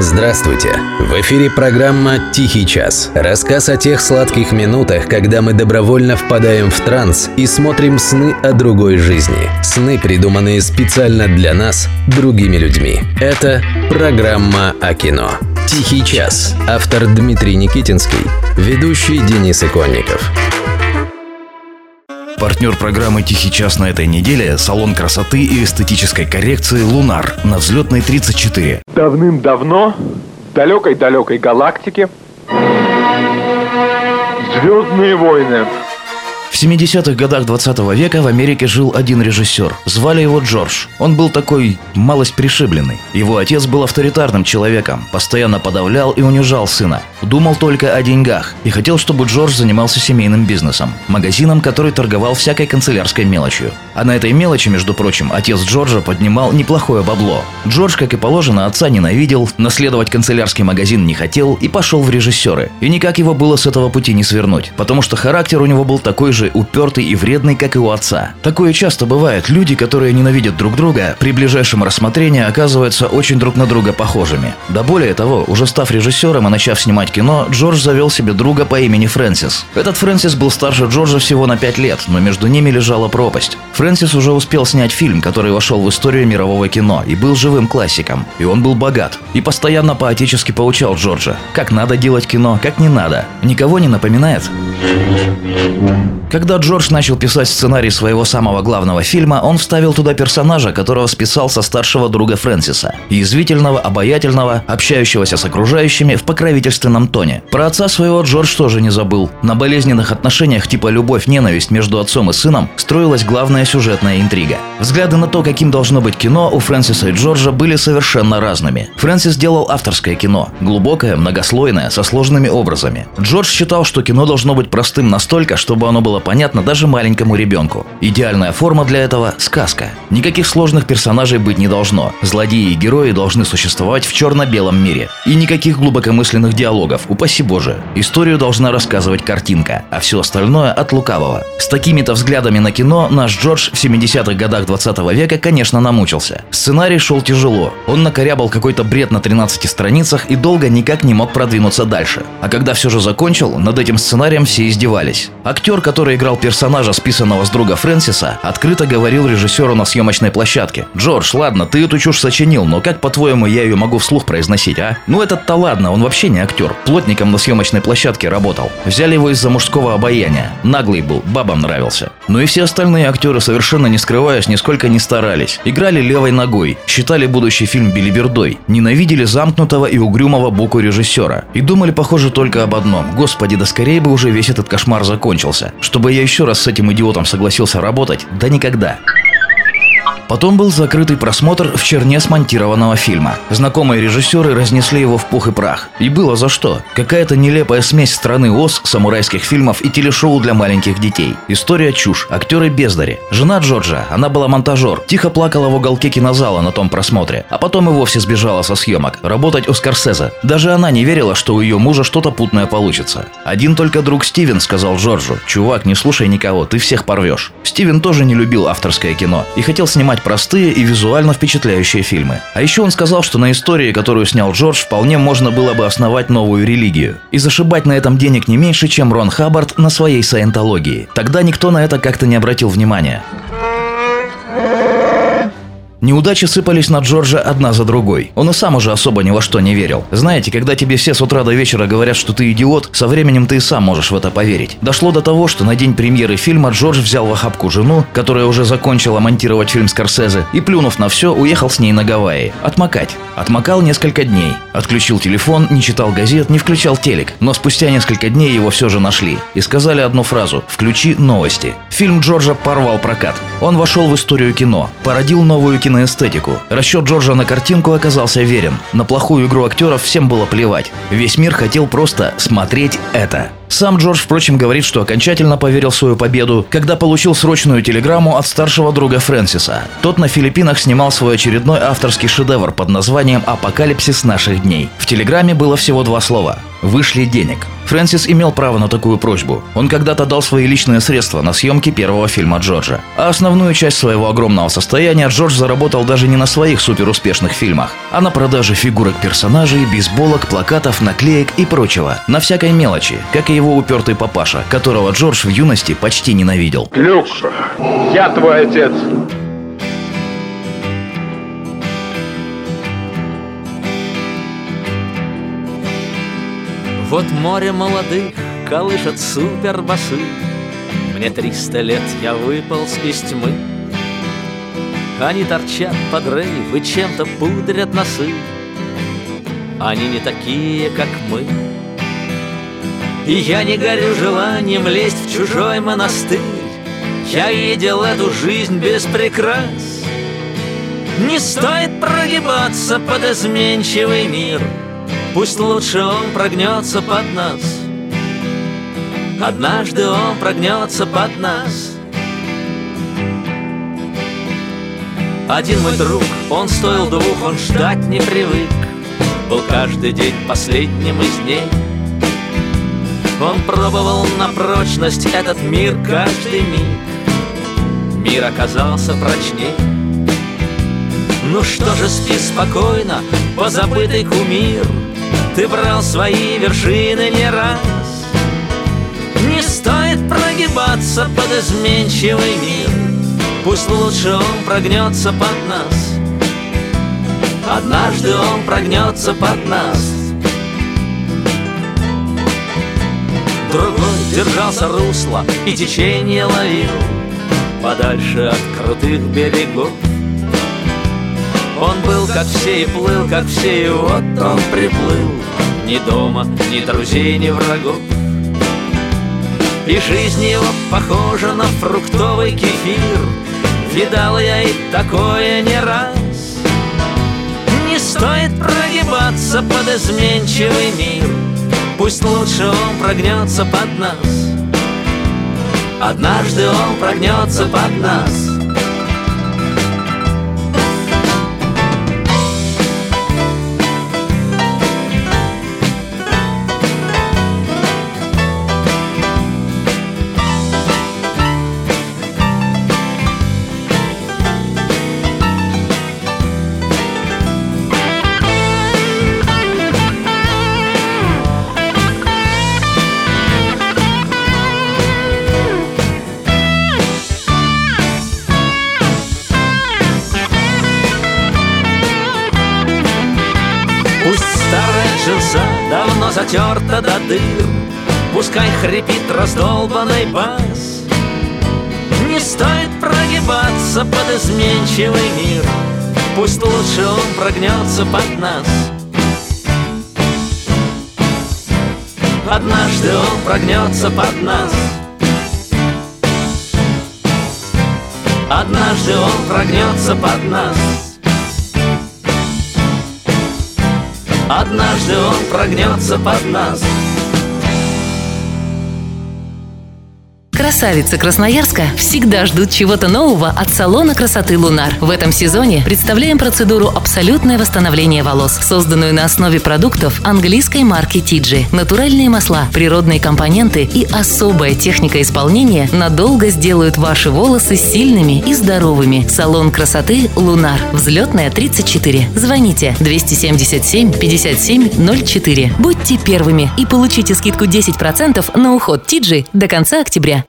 Здравствуйте! В эфире программа «Тихий час». Рассказ о тех сладких минутах, когда мы добровольно впадаем в транс и смотрим сны о другой жизни. Сны, придуманные специально для нас, другими людьми. Это программа о кино. «Тихий час». Автор Дмитрий Никитинский. Ведущий Денис Иконников. Партнер программы «Тихий час» на этой неделе – салон красоты и эстетической коррекции «Лунар» на взлетной 34. Давным-давно, в далекой-далекой галактике, Звездные войны. В 70-х годах 20 века в Америке жил один режиссер. Звали его Джордж. Он был такой малость пришибленный. Его отец был авторитарным человеком, постоянно подавлял и унижал сына. Думал только о деньгах и хотел, чтобы Джордж занимался семейным бизнесом. Магазином, который торговал всякой канцелярской мелочью. А на этой мелочи, между прочим, отец Джорджа поднимал неплохое бабло. Джордж, как и положено, отца ненавидел, наследовать канцелярский магазин не хотел и пошел в режиссеры. И никак его было с этого пути не свернуть, потому что характер у него был такой упертый и вредный, как и у отца. Такое часто бывает. Люди, которые ненавидят друг друга, при ближайшем рассмотрении оказываются очень друг на друга похожими. Да более того, уже став режиссером и начав снимать кино, Джордж завел себе друга по имени Фрэнсис. Этот Фрэнсис был старше Джорджа всего на 5 лет, но между ними лежала пропасть. Фрэнсис уже успел снять фильм, который вошел в историю мирового кино и был живым классиком. И он был богат. И постоянно по-отечески поучал Джорджа, как надо делать кино, как не надо. Никого не напоминает? Когда Джордж начал писать сценарий своего самого главного фильма, он вставил туда персонажа, которого списал со старшего друга Фрэнсиса. Язвительного, обаятельного, общающегося с окружающими в покровительственном тоне. Про отца своего Джордж тоже не забыл. На болезненных отношениях типа любовь-ненависть между отцом и сыном строилась главная сюжетная интрига. Взгляды на то, каким должно быть кино, у Фрэнсиса и Джорджа были совершенно разными. Фрэнсис делал авторское кино. Глубокое, многослойное, со сложными образами. Джордж считал, что кино должно быть простым настолько, чтобы оно было понятно даже маленькому ребенку. Идеальная форма для этого – сказка. Никаких сложных персонажей быть не должно. Злодеи и герои должны существовать в черно-белом мире. И никаких глубокомысленных диалогов, упаси боже. Историю должна рассказывать картинка, а все остальное от лукавого. С такими-то взглядами на кино наш Джордж в 70-х годах 20 века, конечно, намучился. Сценарий шел тяжело. Он накорябал какой-то бред на 13 страницах и долго никак не мог продвинуться дальше. А когда все же закончил, над этим сценарием все издевались. Актер, который играл персонажа, списанного с друга Фрэнсиса, открыто говорил режиссеру на съемочной площадке. «Джордж, ладно, ты эту чушь сочинил, но как, по-твоему, я ее могу вслух произносить, а? Ну этот-то ладно, он вообще не актер. Плотником на съемочной площадке работал. Взяли его из-за мужского обаяния. Наглый был, бабам нравился. Ну и все остальные актеры, совершенно не скрываясь, нисколько не старались. Играли левой ногой, считали будущий фильм билибердой, ненавидели замкнутого и угрюмого буку режиссера. И думали, похоже, только об одном. Господи, да скорее бы уже весь этот кошмар закончился. Чтобы я еще раз с этим идиотом согласился работать, да никогда. Потом был закрытый просмотр в черне смонтированного фильма. Знакомые режиссеры разнесли его в пух и прах. И было за что. Какая-то нелепая смесь страны Оз, самурайских фильмов и телешоу для маленьких детей. История чушь, актеры бездари. Жена Джорджа, она была монтажер, тихо плакала в уголке кинозала на том просмотре, а потом и вовсе сбежала со съемок, работать у Скорсезе. Даже она не верила, что у ее мужа что-то путное получится. Один только друг Стивен сказал Джорджу, чувак, не слушай никого, ты всех порвешь. Стивен тоже не любил авторское кино и хотел снимать снимать простые и визуально впечатляющие фильмы. А еще он сказал, что на истории, которую снял Джордж, вполне можно было бы основать новую религию. И зашибать на этом денег не меньше, чем Рон Хаббард на своей саентологии. Тогда никто на это как-то не обратил внимания. Неудачи сыпались на Джорджа одна за другой. Он и сам уже особо ни во что не верил. Знаете, когда тебе все с утра до вечера говорят, что ты идиот, со временем ты и сам можешь в это поверить. Дошло до того, что на день премьеры фильма Джордж взял в охапку жену, которая уже закончила монтировать фильм Скорсезе, и, плюнув на все, уехал с ней на Гавайи. Отмокать. Отмокал несколько дней. Отключил телефон, не читал газет, не включал телек. Но спустя несколько дней его все же нашли. И сказали одну фразу «Включи новости». Фильм Джорджа порвал прокат. Он вошел в историю кино, породил новую киноэстетику. Расчет Джорджа на картинку оказался верен. На плохую игру актеров всем было плевать. Весь мир хотел просто смотреть это. Сам Джордж, впрочем, говорит, что окончательно поверил в свою победу, когда получил срочную телеграмму от старшего друга Фрэнсиса. Тот на Филиппинах снимал свой очередной авторский шедевр под названием «Апокалипсис наших дней». В телеграмме было всего два слова Вышли денег. Фрэнсис имел право на такую просьбу. Он когда-то дал свои личные средства на съемки первого фильма Джорджа. А основную часть своего огромного состояния Джордж заработал даже не на своих суперуспешных фильмах, а на продаже фигурок персонажей, бейсболок, плакатов, наклеек и прочего. На всякой мелочи, как и его упертый папаша, которого Джордж в юности почти ненавидел. Люк, я твой отец. Вот море молодых колышет супербасы. Мне триста лет, я выполз из тьмы. Они торчат под рейв чем-то пудрят носы. Они не такие, как мы. И я не горю желанием лезть в чужой монастырь. Я видел эту жизнь без прикрас. Не стоит прогибаться под изменчивый мир — Пусть лучше он прогнется под нас. Однажды он прогнется под нас. Один мой друг, он стоил двух, он ждать не привык. Был каждый день последним из дней. Он пробовал на прочность этот мир каждый миг. Мир оказался прочней ну что же, спи спокойно, позабытый кумир. Ты брал свои вершины не раз. Не стоит прогибаться под изменчивый мир. Пусть лучше он прогнется под нас. Однажды он прогнется под нас. Другой держался русла и течение ловил. Подальше от крутых берегов он был как все и плыл, как все, и вот он приплыл. Ни дома, ни друзей, ни врагов И жизнь его похожа на фруктовый кефир. Видал я и такое не раз. Не стоит прогибаться под изменчивый мир. Пусть лучше он прогнется под нас. Однажды он прогнется под нас джинса давно затерта до дыр. Пускай хрипит раздолбанный бас. Не стоит прогибаться под изменчивый мир. Пусть лучше он прогнется под нас. Однажды он прогнется под нас. Однажды он прогнется под нас Однажды он прогнется под нас Красавицы Красноярска всегда ждут чего-то нового от салона красоты «Лунар». В этом сезоне представляем процедуру «Абсолютное восстановление волос», созданную на основе продуктов английской марки Тиджи. Натуральные масла, природные компоненты и особая техника исполнения надолго сделают ваши волосы сильными и здоровыми. Салон красоты «Лунар». Взлетная 34. Звоните 277 57 04. Будьте первыми и получите скидку 10% на уход Тиджи до конца октября.